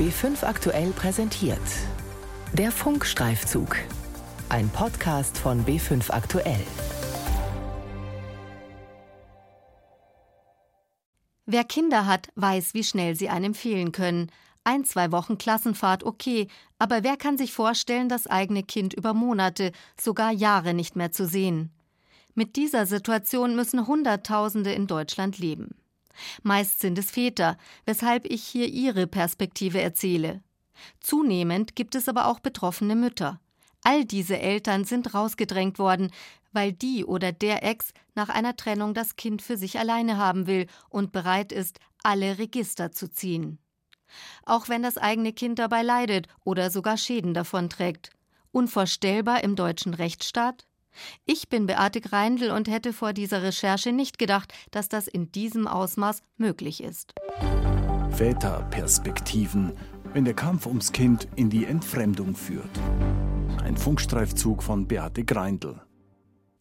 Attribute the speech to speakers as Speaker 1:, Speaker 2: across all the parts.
Speaker 1: B5 aktuell präsentiert. Der Funkstreifzug. Ein Podcast von B5 aktuell.
Speaker 2: Wer Kinder hat, weiß, wie schnell sie einem fehlen können. Ein, zwei Wochen Klassenfahrt okay, aber wer kann sich vorstellen, das eigene Kind über Monate, sogar Jahre nicht mehr zu sehen? Mit dieser Situation müssen Hunderttausende in Deutschland leben. Meist sind es Väter, weshalb ich hier ihre Perspektive erzähle. Zunehmend gibt es aber auch betroffene Mütter. All diese Eltern sind rausgedrängt worden, weil die oder der Ex nach einer Trennung das Kind für sich alleine haben will und bereit ist, alle Register zu ziehen. Auch wenn das eigene Kind dabei leidet oder sogar Schäden davonträgt. Unvorstellbar im deutschen Rechtsstaat? Ich bin Beate Greindl und hätte vor dieser Recherche nicht gedacht, dass das in diesem Ausmaß möglich ist.
Speaker 3: Väterperspektiven, wenn der Kampf ums Kind in die Entfremdung führt. Ein Funkstreifzug von Beate Greindl.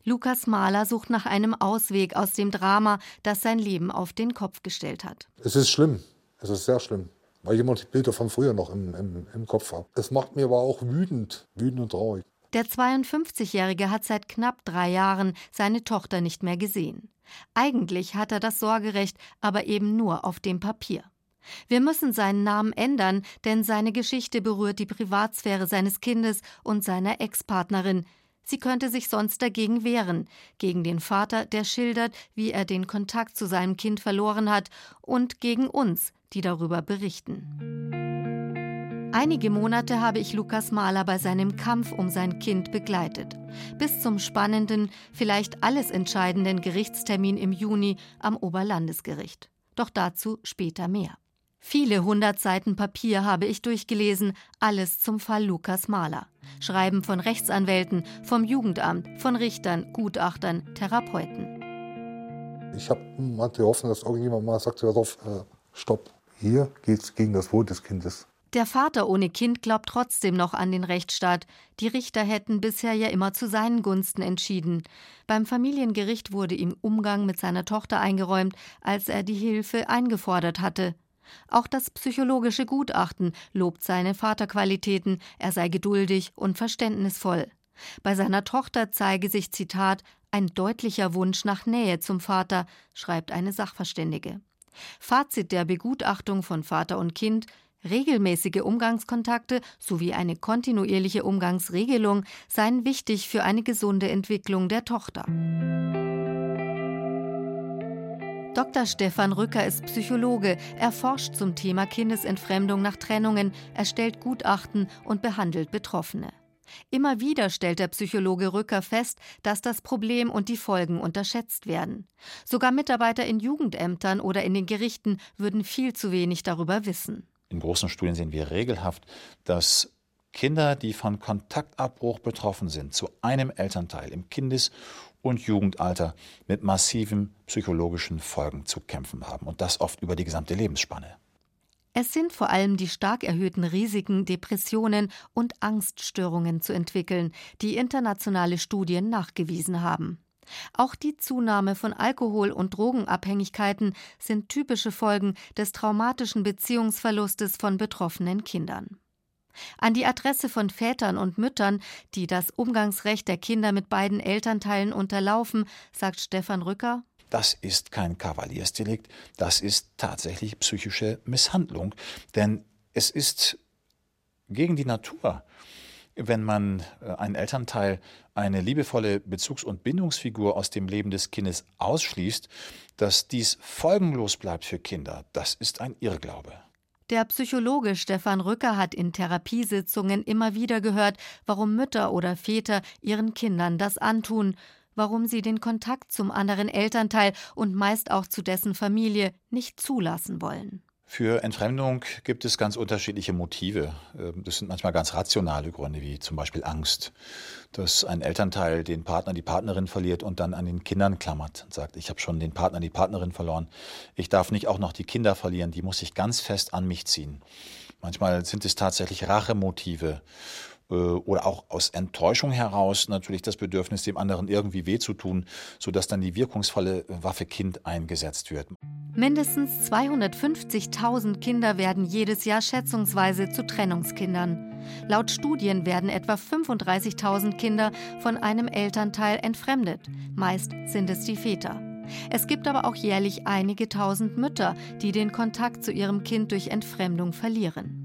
Speaker 2: Lukas Mahler sucht nach einem Ausweg aus dem Drama, das sein Leben auf den Kopf gestellt hat.
Speaker 4: Es ist schlimm. Es ist sehr schlimm. Weil ich immer die Bilder von früher noch im, im, im Kopf habe. Es macht mir aber auch wütend, wütend und traurig.
Speaker 2: Der 52-Jährige hat seit knapp drei Jahren seine Tochter nicht mehr gesehen. Eigentlich hat er das Sorgerecht, aber eben nur auf dem Papier. Wir müssen seinen Namen ändern, denn seine Geschichte berührt die Privatsphäre seines Kindes und seiner Ex-Partnerin. Sie könnte sich sonst dagegen wehren, gegen den Vater, der schildert, wie er den Kontakt zu seinem Kind verloren hat, und gegen uns, die darüber berichten. Einige Monate habe ich Lukas Mahler bei seinem Kampf um sein Kind begleitet. Bis zum spannenden, vielleicht alles entscheidenden Gerichtstermin im Juni am Oberlandesgericht. Doch dazu später mehr. Viele hundert Seiten Papier habe ich durchgelesen, alles zum Fall Lukas Mahler. Schreiben von Rechtsanwälten, vom Jugendamt, von Richtern, Gutachtern, Therapeuten.
Speaker 4: Ich habe die Hoffnung, dass irgendjemand mal sagt, hör auf, äh, stopp, hier geht es gegen das Wohl des Kindes.
Speaker 2: Der Vater ohne Kind glaubt trotzdem noch an den Rechtsstaat. Die Richter hätten bisher ja immer zu seinen Gunsten entschieden. Beim Familiengericht wurde ihm Umgang mit seiner Tochter eingeräumt, als er die Hilfe eingefordert hatte. Auch das psychologische Gutachten lobt seine Vaterqualitäten, er sei geduldig und verständnisvoll. Bei seiner Tochter zeige sich, Zitat, ein deutlicher Wunsch nach Nähe zum Vater, schreibt eine Sachverständige. Fazit der Begutachtung von Vater und Kind Regelmäßige Umgangskontakte sowie eine kontinuierliche Umgangsregelung seien wichtig für eine gesunde Entwicklung der Tochter. Dr. Stefan Rücker ist Psychologe. Er forscht zum Thema Kindesentfremdung nach Trennungen, erstellt Gutachten und behandelt Betroffene. Immer wieder stellt der Psychologe Rücker fest, dass das Problem und die Folgen unterschätzt werden. Sogar Mitarbeiter in Jugendämtern oder in den Gerichten würden viel zu wenig darüber wissen.
Speaker 5: In großen Studien sehen wir regelhaft, dass Kinder, die von Kontaktabbruch betroffen sind, zu einem Elternteil im Kindes- und Jugendalter mit massiven psychologischen Folgen zu kämpfen haben und das oft über die gesamte Lebensspanne.
Speaker 2: Es sind vor allem die stark erhöhten Risiken, Depressionen und Angststörungen zu entwickeln, die internationale Studien nachgewiesen haben. Auch die Zunahme von Alkohol- und Drogenabhängigkeiten sind typische Folgen des traumatischen Beziehungsverlustes von betroffenen Kindern. An die Adresse von Vätern und Müttern, die das Umgangsrecht der Kinder mit beiden Elternteilen unterlaufen, sagt Stefan Rücker.
Speaker 5: Das ist kein Kavaliersdelikt, das ist tatsächlich psychische Misshandlung, denn es ist gegen die Natur wenn man äh, einen Elternteil, eine liebevolle Bezugs- und Bindungsfigur aus dem Leben des Kindes ausschließt, dass dies folgenlos bleibt für Kinder, das ist ein Irrglaube.
Speaker 2: Der Psychologe Stefan Rücker hat in Therapiesitzungen immer wieder gehört, warum Mütter oder Väter ihren Kindern das antun, warum sie den Kontakt zum anderen Elternteil und meist auch zu dessen Familie nicht zulassen wollen.
Speaker 5: Für Entfremdung gibt es ganz unterschiedliche Motive. Ähm, das sind manchmal ganz rationale Gründe, wie zum Beispiel Angst, dass ein Elternteil den Partner, die Partnerin verliert und dann an den Kindern klammert und sagt, ich habe schon den Partner, die Partnerin verloren. Ich darf nicht auch noch die Kinder verlieren, die muss ich ganz fest an mich ziehen. Manchmal sind es tatsächlich Rachemotive oder auch aus Enttäuschung heraus natürlich das Bedürfnis, dem anderen irgendwie weh zu tun, sodass dann die wirkungsvolle Waffe Kind eingesetzt wird.
Speaker 2: Mindestens 250.000 Kinder werden jedes Jahr schätzungsweise zu Trennungskindern. Laut Studien werden etwa 35.000 Kinder von einem Elternteil entfremdet. Meist sind es die Väter. Es gibt aber auch jährlich einige tausend Mütter, die den Kontakt zu ihrem Kind durch Entfremdung verlieren.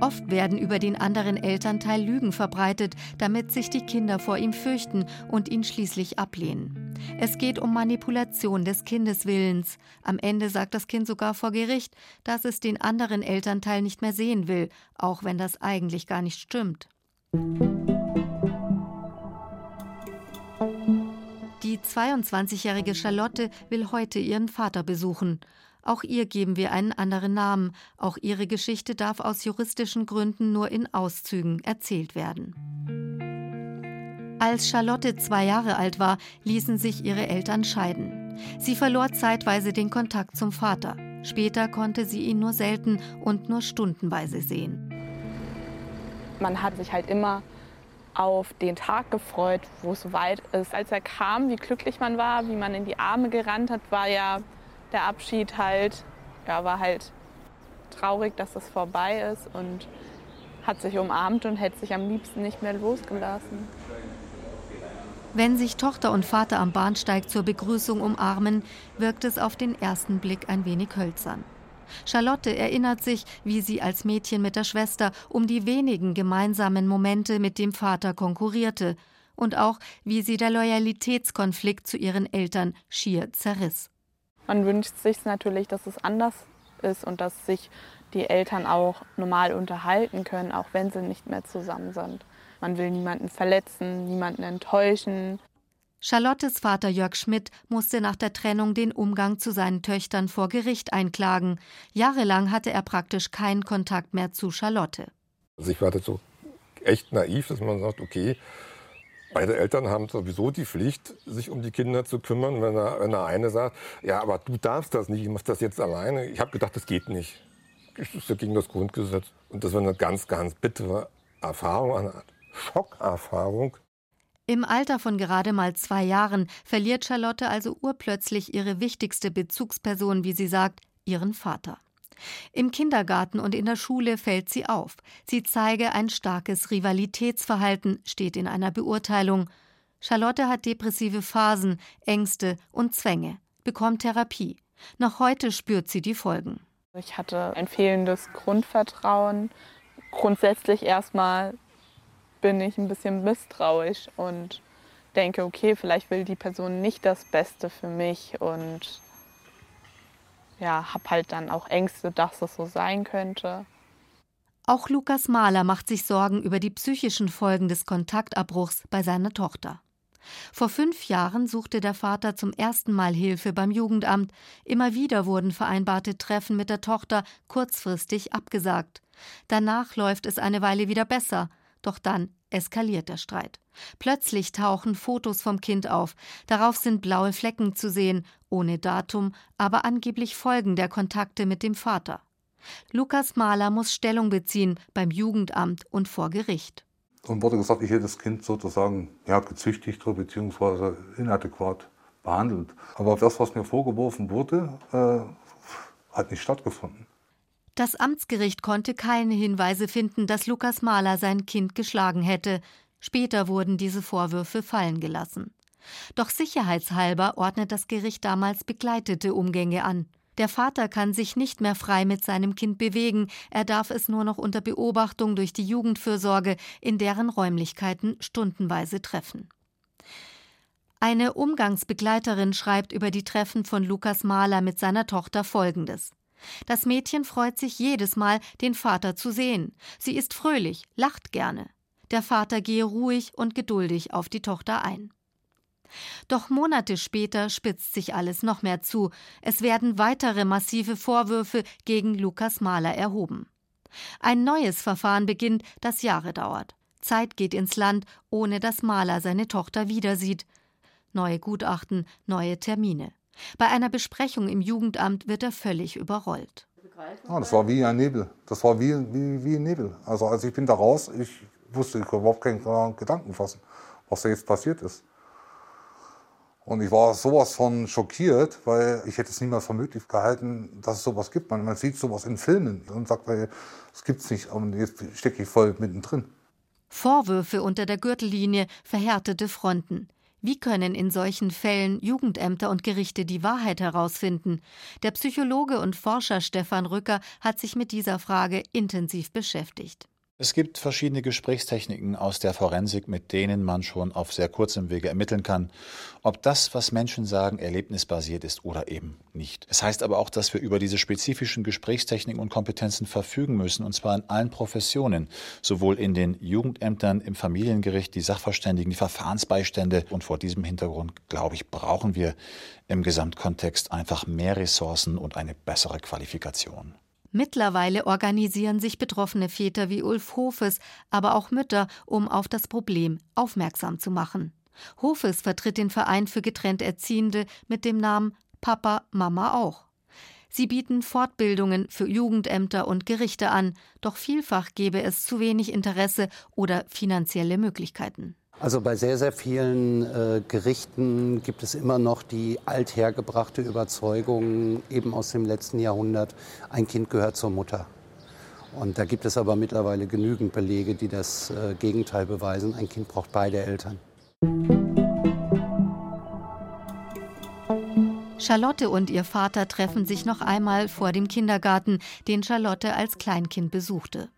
Speaker 2: Oft werden über den anderen Elternteil Lügen verbreitet, damit sich die Kinder vor ihm fürchten und ihn schließlich ablehnen. Es geht um Manipulation des Kindeswillens. Am Ende sagt das Kind sogar vor Gericht, dass es den anderen Elternteil nicht mehr sehen will, auch wenn das eigentlich gar nicht stimmt. Die 22-jährige Charlotte will heute ihren Vater besuchen. Auch ihr geben wir einen anderen Namen. Auch ihre Geschichte darf aus juristischen Gründen nur in Auszügen erzählt werden. Als Charlotte zwei Jahre alt war, ließen sich ihre Eltern scheiden. Sie verlor zeitweise den Kontakt zum Vater. Später konnte sie ihn nur selten und nur stundenweise sehen.
Speaker 6: Man hat sich halt immer auf den Tag gefreut, wo es weit ist. Als er kam, wie glücklich man war, wie man in die Arme gerannt hat, war ja der Abschied halt, ja, war halt traurig, dass es vorbei ist und hat sich umarmt und hätte sich am liebsten nicht mehr losgelassen.
Speaker 2: Wenn sich Tochter und Vater am Bahnsteig zur Begrüßung umarmen, wirkt es auf den ersten Blick ein wenig hölzern. Charlotte erinnert sich, wie sie als Mädchen mit der Schwester um die wenigen gemeinsamen Momente mit dem Vater konkurrierte und auch, wie sie der Loyalitätskonflikt zu ihren Eltern schier zerriss.
Speaker 6: Man wünscht sich natürlich, dass es anders ist und dass sich die Eltern auch normal unterhalten können, auch wenn sie nicht mehr zusammen sind. Man will niemanden verletzen, niemanden enttäuschen.
Speaker 2: Charlottes Vater Jörg Schmidt musste nach der Trennung den Umgang zu seinen Töchtern vor Gericht einklagen. Jahrelang hatte er praktisch keinen Kontakt mehr zu Charlotte.
Speaker 7: Also ich war so echt naiv, dass man sagt, okay, Beide Eltern haben sowieso die Pflicht, sich um die Kinder zu kümmern. Wenn der, wenn der eine sagt, ja, aber du darfst das nicht, ich mach das jetzt alleine. Ich habe gedacht, das geht nicht. Das ist ja gegen das Grundgesetz. Und das war eine ganz, ganz bittere Erfahrung, eine Schockerfahrung.
Speaker 2: Im Alter von gerade mal zwei Jahren verliert Charlotte also urplötzlich ihre wichtigste Bezugsperson, wie sie sagt, ihren Vater. Im Kindergarten und in der Schule fällt sie auf. Sie zeige ein starkes Rivalitätsverhalten, steht in einer Beurteilung. Charlotte hat depressive Phasen, Ängste und Zwänge, bekommt Therapie. Noch heute spürt sie die Folgen.
Speaker 6: Ich hatte ein fehlendes Grundvertrauen. Grundsätzlich erstmal bin ich ein bisschen misstrauisch und denke, okay, vielleicht will die Person nicht das Beste für mich und ja, habe halt dann auch Ängste, dass es so sein könnte.
Speaker 2: Auch Lukas Mahler macht sich Sorgen über die psychischen Folgen des Kontaktabbruchs bei seiner Tochter. Vor fünf Jahren suchte der Vater zum ersten Mal Hilfe beim Jugendamt. Immer wieder wurden vereinbarte Treffen mit der Tochter kurzfristig abgesagt. Danach läuft es eine Weile wieder besser, doch dann eskaliert der Streit. Plötzlich tauchen Fotos vom Kind auf. Darauf sind blaue Flecken zu sehen, ohne Datum, aber angeblich Folgen der Kontakte mit dem Vater. Lukas Mahler muss Stellung beziehen beim Jugendamt und vor Gericht.
Speaker 4: Und wurde gesagt, ich hätte das Kind sozusagen ja, gezüchtigt bzw. inadäquat behandelt. Aber das, was mir vorgeworfen wurde, äh, hat nicht stattgefunden.
Speaker 2: Das Amtsgericht konnte keine Hinweise finden, dass Lukas Mahler sein Kind geschlagen hätte. Später wurden diese Vorwürfe fallen gelassen. Doch sicherheitshalber ordnet das Gericht damals begleitete Umgänge an. Der Vater kann sich nicht mehr frei mit seinem Kind bewegen, er darf es nur noch unter Beobachtung durch die Jugendfürsorge in deren Räumlichkeiten stundenweise treffen. Eine Umgangsbegleiterin schreibt über die Treffen von Lukas Mahler mit seiner Tochter Folgendes. Das Mädchen freut sich jedes Mal, den Vater zu sehen. Sie ist fröhlich, lacht gerne. Der Vater gehe ruhig und geduldig auf die Tochter ein. Doch Monate später spitzt sich alles noch mehr zu. Es werden weitere massive Vorwürfe gegen Lukas Mahler erhoben. Ein neues Verfahren beginnt, das Jahre dauert. Zeit geht ins Land, ohne dass Mahler seine Tochter wiedersieht. Neue Gutachten, neue Termine. Bei einer Besprechung im Jugendamt wird er völlig überrollt.
Speaker 4: Ja, das war wie ein Nebel. Das war wie, wie, wie ein Nebel. Also als ich bin da raus, ich wusste ich überhaupt keinen Gedanken fassen, was da jetzt passiert ist. Und ich war sowas von schockiert, weil ich hätte es niemals für möglich gehalten, dass es sowas gibt. Man, man sieht sowas in Filmen und sagt, das gibt es nicht. Und jetzt stecke ich voll mittendrin.
Speaker 2: Vorwürfe unter der Gürtellinie, verhärtete Fronten. Wie können in solchen Fällen Jugendämter und Gerichte die Wahrheit herausfinden? Der Psychologe und Forscher Stefan Rücker hat sich mit dieser Frage intensiv beschäftigt.
Speaker 5: Es gibt verschiedene Gesprächstechniken aus der Forensik, mit denen man schon auf sehr kurzem Wege ermitteln kann, ob das, was Menschen sagen, erlebnisbasiert ist oder eben nicht. Es heißt aber auch, dass wir über diese spezifischen Gesprächstechniken und Kompetenzen verfügen müssen, und zwar in allen Professionen, sowohl in den Jugendämtern, im Familiengericht, die Sachverständigen, die Verfahrensbeistände. Und vor diesem Hintergrund, glaube ich, brauchen wir im Gesamtkontext einfach mehr Ressourcen und eine bessere Qualifikation.
Speaker 2: Mittlerweile organisieren sich betroffene Väter wie Ulf Hofes, aber auch Mütter, um auf das Problem aufmerksam zu machen. Hofes vertritt den Verein für getrennt Erziehende mit dem Namen Papa, Mama auch. Sie bieten Fortbildungen für Jugendämter und Gerichte an, doch vielfach gebe es zu wenig Interesse oder finanzielle Möglichkeiten.
Speaker 8: Also bei sehr, sehr vielen äh, Gerichten gibt es immer noch die althergebrachte Überzeugung, eben aus dem letzten Jahrhundert, ein Kind gehört zur Mutter. Und da gibt es aber mittlerweile genügend Belege, die das äh, Gegenteil beweisen. Ein Kind braucht beide Eltern.
Speaker 2: Charlotte und ihr Vater treffen sich noch einmal vor dem Kindergarten, den Charlotte als Kleinkind besuchte.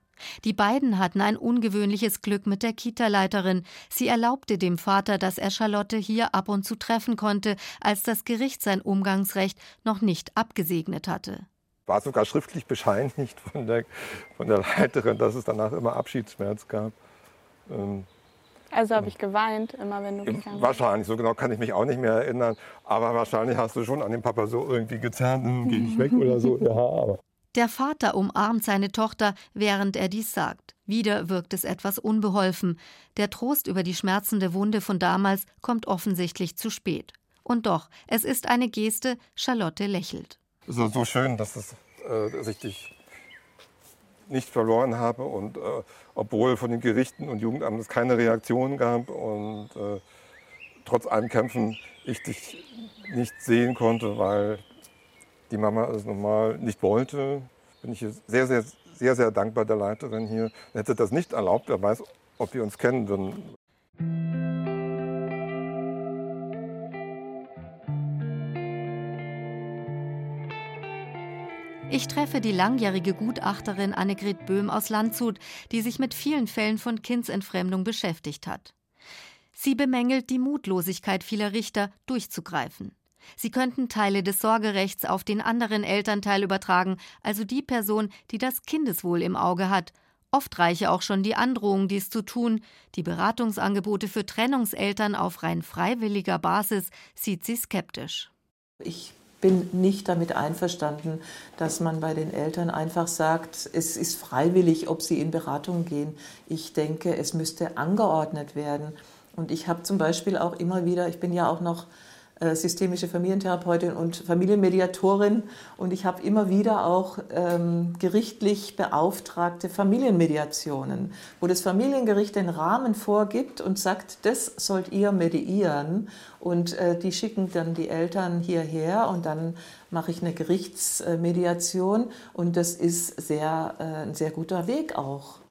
Speaker 2: Die beiden hatten ein ungewöhnliches Glück mit der Kita-Leiterin. Sie erlaubte dem Vater, dass er Charlotte hier ab und zu treffen konnte, als das Gericht sein Umgangsrecht noch nicht abgesegnet hatte.
Speaker 7: War sogar schriftlich bescheinigt von der, von der Leiterin, dass es danach immer Abschiedsschmerz gab.
Speaker 6: Ähm, also habe ich geweint, immer wenn du gegangen
Speaker 7: Wahrscheinlich, so genau kann ich mich auch nicht mehr erinnern. Aber wahrscheinlich hast du schon an den Papa so irgendwie gezerrt, hm, geh nicht weg oder so. Ja, aber.
Speaker 2: Der Vater umarmt seine Tochter, während er dies sagt. Wieder wirkt es etwas unbeholfen. Der Trost über die schmerzende Wunde von damals kommt offensichtlich zu spät. Und doch, es ist eine Geste, Charlotte lächelt.
Speaker 7: Ist so schön, dass, es, äh, dass ich dich nicht verloren habe und äh, obwohl von den Gerichten und Jugendamten es keine Reaktion gab und äh, trotz allem Kämpfen ich dich nicht sehen konnte, weil die Mama es normal nicht wollte, bin ich sehr, sehr, sehr, sehr dankbar der Leiterin hier. Hätte das nicht erlaubt, wer weiß, ob wir uns kennen würden.
Speaker 2: Ich treffe die langjährige Gutachterin Annegret Böhm aus Landshut, die sich mit vielen Fällen von Kindsentfremdung beschäftigt hat. Sie bemängelt die Mutlosigkeit vieler Richter, durchzugreifen. Sie könnten Teile des Sorgerechts auf den anderen Elternteil übertragen, also die Person, die das Kindeswohl im Auge hat. Oft reiche auch schon die Androhung, dies zu tun. Die Beratungsangebote für Trennungseltern auf rein freiwilliger Basis sieht sie skeptisch.
Speaker 9: Ich bin nicht damit einverstanden, dass man bei den Eltern einfach sagt, es ist freiwillig, ob sie in Beratung gehen. Ich denke, es müsste angeordnet werden. Und ich habe zum Beispiel auch immer wieder, ich bin ja auch noch systemische Familientherapeutin und Familienmediatorin. Und ich habe immer wieder auch ähm, gerichtlich beauftragte Familienmediationen, wo das Familiengericht den Rahmen vorgibt und sagt, das sollt ihr mediieren. Und äh, die schicken dann die Eltern hierher und dann mache ich eine Gerichtsmediation. Und das ist sehr, äh, ein sehr guter Weg auch.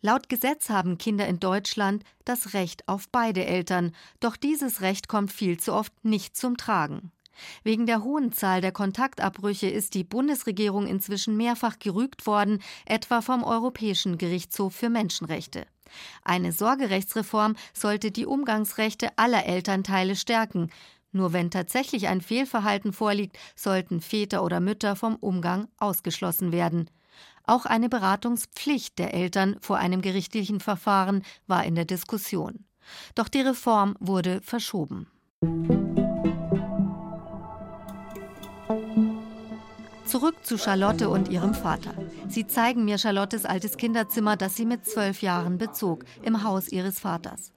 Speaker 2: Laut Gesetz haben Kinder in Deutschland das Recht auf beide Eltern, doch dieses Recht kommt viel zu oft nicht zum Tragen. Wegen der hohen Zahl der Kontaktabbrüche ist die Bundesregierung inzwischen mehrfach gerügt worden, etwa vom Europäischen Gerichtshof für Menschenrechte. Eine Sorgerechtsreform sollte die Umgangsrechte aller Elternteile stärken. Nur wenn tatsächlich ein Fehlverhalten vorliegt, sollten Väter oder Mütter vom Umgang ausgeschlossen werden. Auch eine Beratungspflicht der Eltern vor einem gerichtlichen Verfahren war in der Diskussion. Doch die Reform wurde verschoben. Zurück zu Charlotte und ihrem Vater. Sie zeigen mir Charlottes altes Kinderzimmer, das sie mit zwölf Jahren bezog, im Haus ihres Vaters.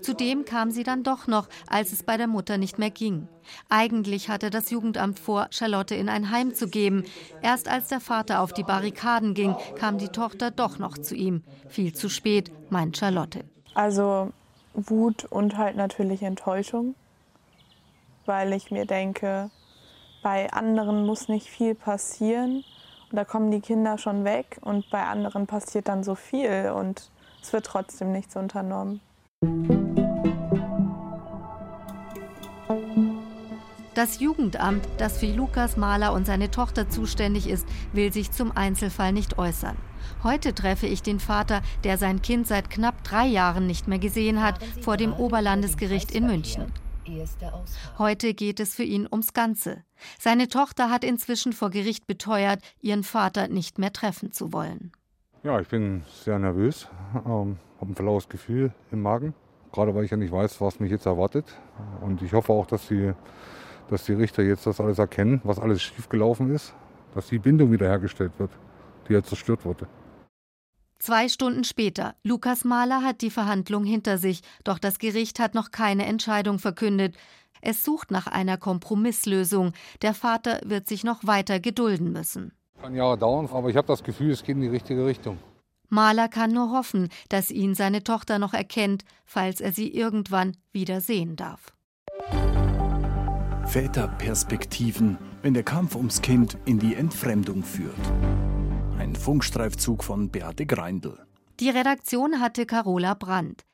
Speaker 2: Zudem kam sie dann doch noch, als es bei der Mutter nicht mehr ging. Eigentlich hatte das Jugendamt vor, Charlotte in ein Heim zu geben. Erst als der Vater auf die Barrikaden ging, kam die Tochter doch noch zu ihm. Viel zu spät, meint Charlotte.
Speaker 6: Also Wut und halt natürlich Enttäuschung, weil ich mir denke, bei anderen muss nicht viel passieren und da kommen die Kinder schon weg und bei anderen passiert dann so viel und es wird trotzdem nichts unternommen.
Speaker 2: Das Jugendamt, das für Lukas Mahler und seine Tochter zuständig ist, will sich zum Einzelfall nicht äußern. Heute treffe ich den Vater, der sein Kind seit knapp drei Jahren nicht mehr gesehen hat, vor dem Oberlandesgericht in München. Heute geht es für ihn ums Ganze. Seine Tochter hat inzwischen vor Gericht beteuert, ihren Vater nicht mehr treffen zu wollen.
Speaker 4: Ja, ich bin sehr nervös, ähm, habe ein flaues Gefühl im Magen, gerade weil ich ja nicht weiß, was mich jetzt erwartet. Und ich hoffe auch, dass die, dass die Richter jetzt das alles erkennen, was alles schiefgelaufen ist, dass die Bindung wiederhergestellt wird, die ja zerstört wurde.
Speaker 2: Zwei Stunden später. Lukas Mahler hat die Verhandlung hinter sich, doch das Gericht hat noch keine Entscheidung verkündet. Es sucht nach einer Kompromisslösung. Der Vater wird sich noch weiter gedulden müssen.
Speaker 4: Kann Jahre dauern, aber ich habe das Gefühl, es geht in die richtige Richtung.
Speaker 2: Mahler kann nur hoffen, dass ihn seine Tochter noch erkennt, falls er sie irgendwann wieder sehen darf.
Speaker 3: Väterperspektiven, wenn der Kampf ums Kind in die Entfremdung führt. Ein Funkstreifzug von Beate Greindl.
Speaker 2: Die Redaktion hatte Carola Brandt.